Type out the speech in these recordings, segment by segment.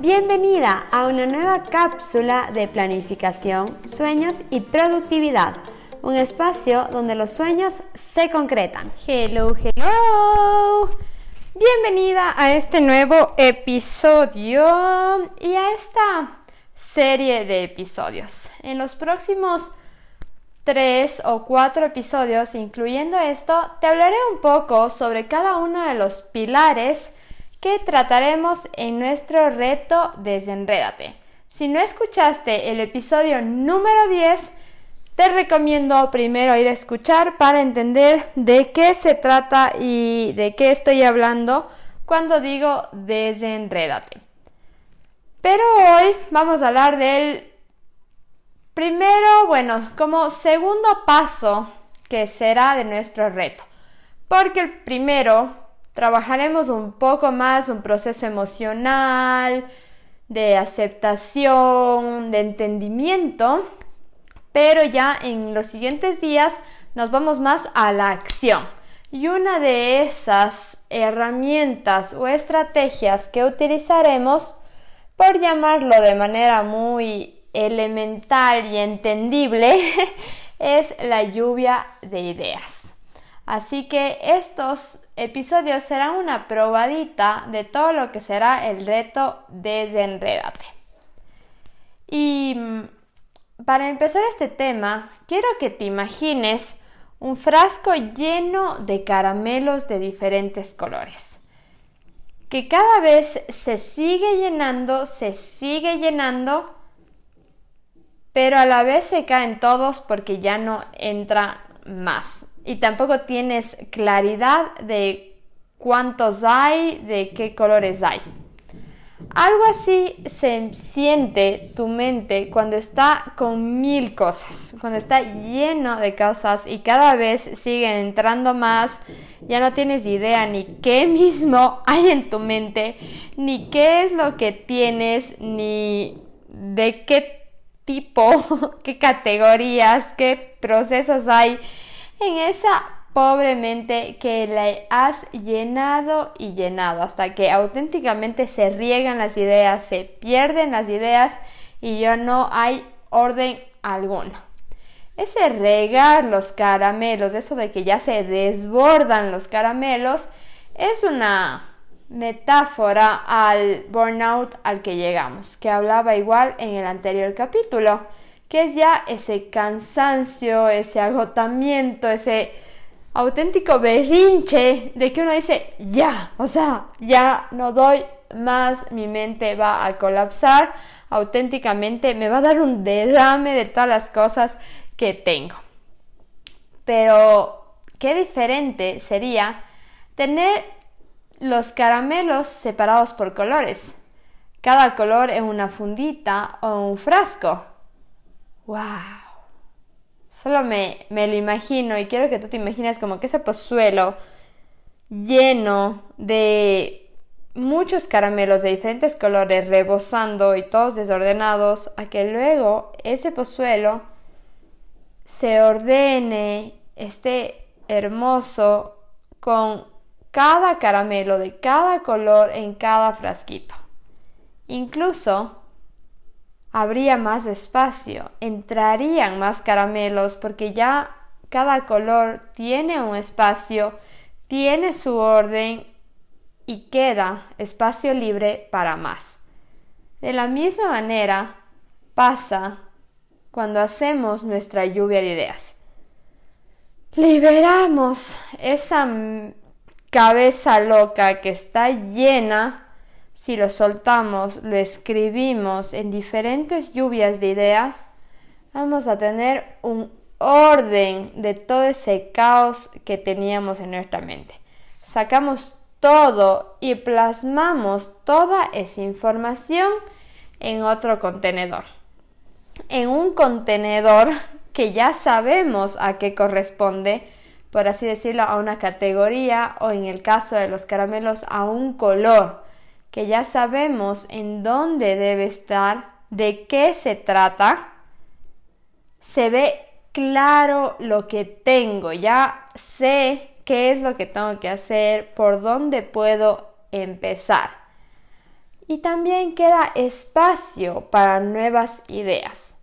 Bienvenida a una nueva cápsula de planificación, sueños y productividad. Un espacio donde los sueños se concretan. Hello, hello. Bienvenida a este nuevo episodio y a esta serie de episodios. En los próximos tres o cuatro episodios, incluyendo esto, te hablaré un poco sobre cada uno de los pilares que trataremos en nuestro reto Desenrédate. Si no escuchaste el episodio número 10, te recomiendo primero ir a escuchar para entender de qué se trata y de qué estoy hablando cuando digo desenrédate. Pero hoy vamos a hablar del primero, bueno, como segundo paso que será de nuestro reto. Porque el primero trabajaremos un poco más un proceso emocional, de aceptación, de entendimiento, pero ya en los siguientes días nos vamos más a la acción. Y una de esas herramientas o estrategias que utilizaremos, por llamarlo de manera muy elemental y entendible, es la lluvia de ideas. Así que estos episodios serán una probadita de todo lo que será el reto Desenrédate. Y mm, para empezar este tema, quiero que te imagines un frasco lleno de caramelos de diferentes colores, que cada vez se sigue llenando, se sigue llenando, pero a la vez se caen todos porque ya no entra más y tampoco tienes claridad de cuántos hay, de qué colores hay. Algo así se siente tu mente cuando está con mil cosas, cuando está lleno de cosas y cada vez siguen entrando más, ya no tienes idea ni qué mismo hay en tu mente, ni qué es lo que tienes, ni de qué tipo, qué categorías, qué procesos hay en esa pobre mente que le has llenado y llenado hasta que auténticamente se riegan las ideas, se pierden las ideas y ya no hay orden alguno. Ese regar los caramelos, eso de que ya se desbordan los caramelos, es una metáfora al burnout al que llegamos, que hablaba igual en el anterior capítulo que es ya ese cansancio, ese agotamiento, ese auténtico berrinche de que uno dice, ya, o sea, ya no doy más, mi mente va a colapsar, auténticamente me va a dar un derrame de todas las cosas que tengo. Pero, qué diferente sería tener los caramelos separados por colores, cada color en una fundita o un frasco. ¡Wow! Solo me, me lo imagino y quiero que tú te imagines como que ese pozuelo lleno de muchos caramelos de diferentes colores rebosando y todos desordenados, a que luego ese pozuelo se ordene, esté hermoso con cada caramelo de cada color en cada frasquito. Incluso habría más espacio, entrarían más caramelos porque ya cada color tiene un espacio, tiene su orden y queda espacio libre para más. De la misma manera pasa cuando hacemos nuestra lluvia de ideas. Liberamos esa cabeza loca que está llena si lo soltamos, lo escribimos en diferentes lluvias de ideas, vamos a tener un orden de todo ese caos que teníamos en nuestra mente. Sacamos todo y plasmamos toda esa información en otro contenedor. En un contenedor que ya sabemos a qué corresponde, por así decirlo, a una categoría o en el caso de los caramelos a un color que ya sabemos en dónde debe estar, de qué se trata, se ve claro lo que tengo, ya sé qué es lo que tengo que hacer, por dónde puedo empezar. y también queda espacio para nuevas ideas.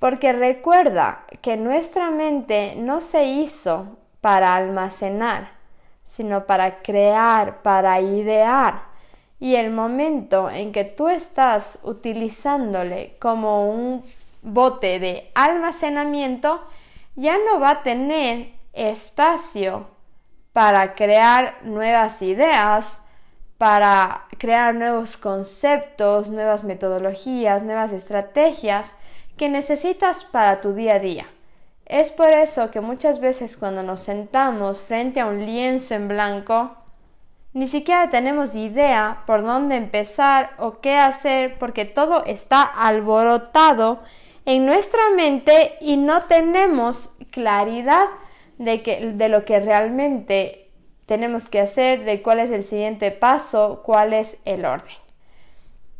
Porque recuerda que nuestra mente no se hizo para almacenar, sino para crear, para idear. Y el momento en que tú estás utilizándole como un bote de almacenamiento, ya no va a tener espacio para crear nuevas ideas, para crear nuevos conceptos, nuevas metodologías, nuevas estrategias que necesitas para tu día a día. Es por eso que muchas veces cuando nos sentamos frente a un lienzo en blanco, ni siquiera tenemos idea por dónde empezar o qué hacer porque todo está alborotado en nuestra mente y no tenemos claridad de, de lo que realmente tenemos que hacer, de cuál es el siguiente paso, cuál es el orden.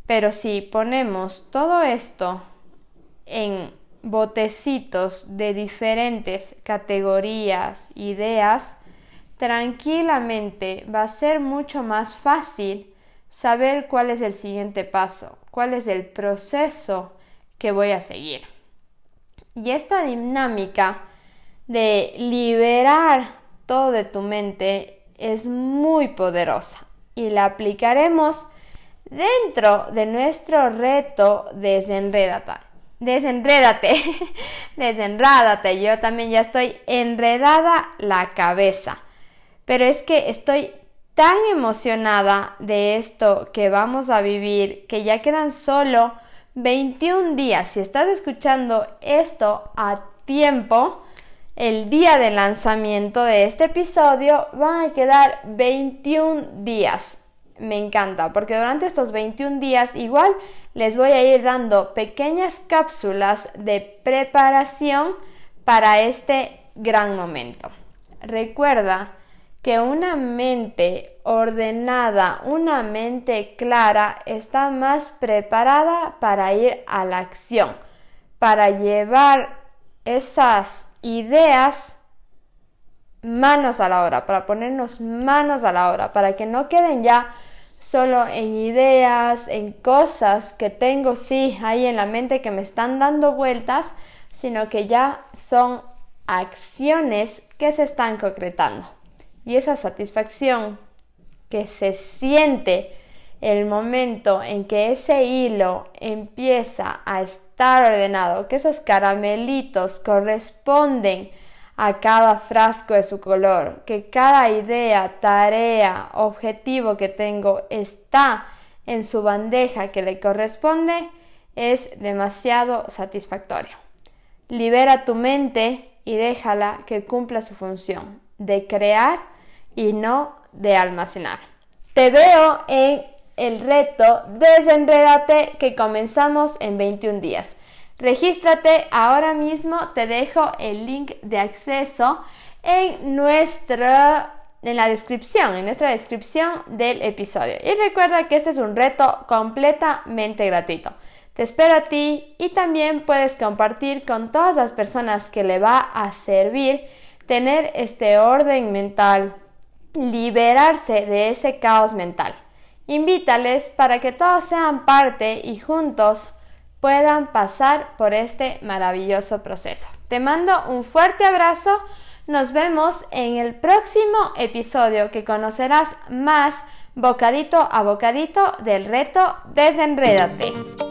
Pero si ponemos todo esto en botecitos de diferentes categorías, ideas, tranquilamente va a ser mucho más fácil saber cuál es el siguiente paso, cuál es el proceso que voy a seguir. Y esta dinámica de liberar todo de tu mente es muy poderosa y la aplicaremos dentro de nuestro reto desenrédate. Desenrédate, desenrádate. Yo también ya estoy enredada la cabeza. Pero es que estoy tan emocionada de esto que vamos a vivir que ya quedan solo 21 días. Si estás escuchando esto a tiempo, el día de lanzamiento de este episodio van a quedar 21 días. Me encanta porque durante estos 21 días igual les voy a ir dando pequeñas cápsulas de preparación para este gran momento. Recuerda que una mente ordenada, una mente clara está más preparada para ir a la acción, para llevar esas ideas manos a la obra, para ponernos manos a la obra, para que no queden ya solo en ideas, en cosas que tengo, sí, ahí en la mente que me están dando vueltas, sino que ya son acciones que se están concretando. Y esa satisfacción que se siente el momento en que ese hilo empieza a estar ordenado, que esos caramelitos corresponden a cada frasco de su color, que cada idea, tarea, objetivo que tengo está en su bandeja que le corresponde, es demasiado satisfactorio. Libera tu mente y déjala que cumpla su función de crear y no de almacenar. Te veo en el reto Desenredate que comenzamos en 21 días. Regístrate ahora mismo, te dejo el link de acceso en nuestra en la descripción, en nuestra descripción del episodio. Y recuerda que este es un reto completamente gratuito. Te espero a ti y también puedes compartir con todas las personas que le va a servir tener este orden mental, liberarse de ese caos mental. Invítales para que todos sean parte y juntos puedan pasar por este maravilloso proceso. Te mando un fuerte abrazo. Nos vemos en el próximo episodio que conocerás más bocadito a bocadito del reto Desenrédate.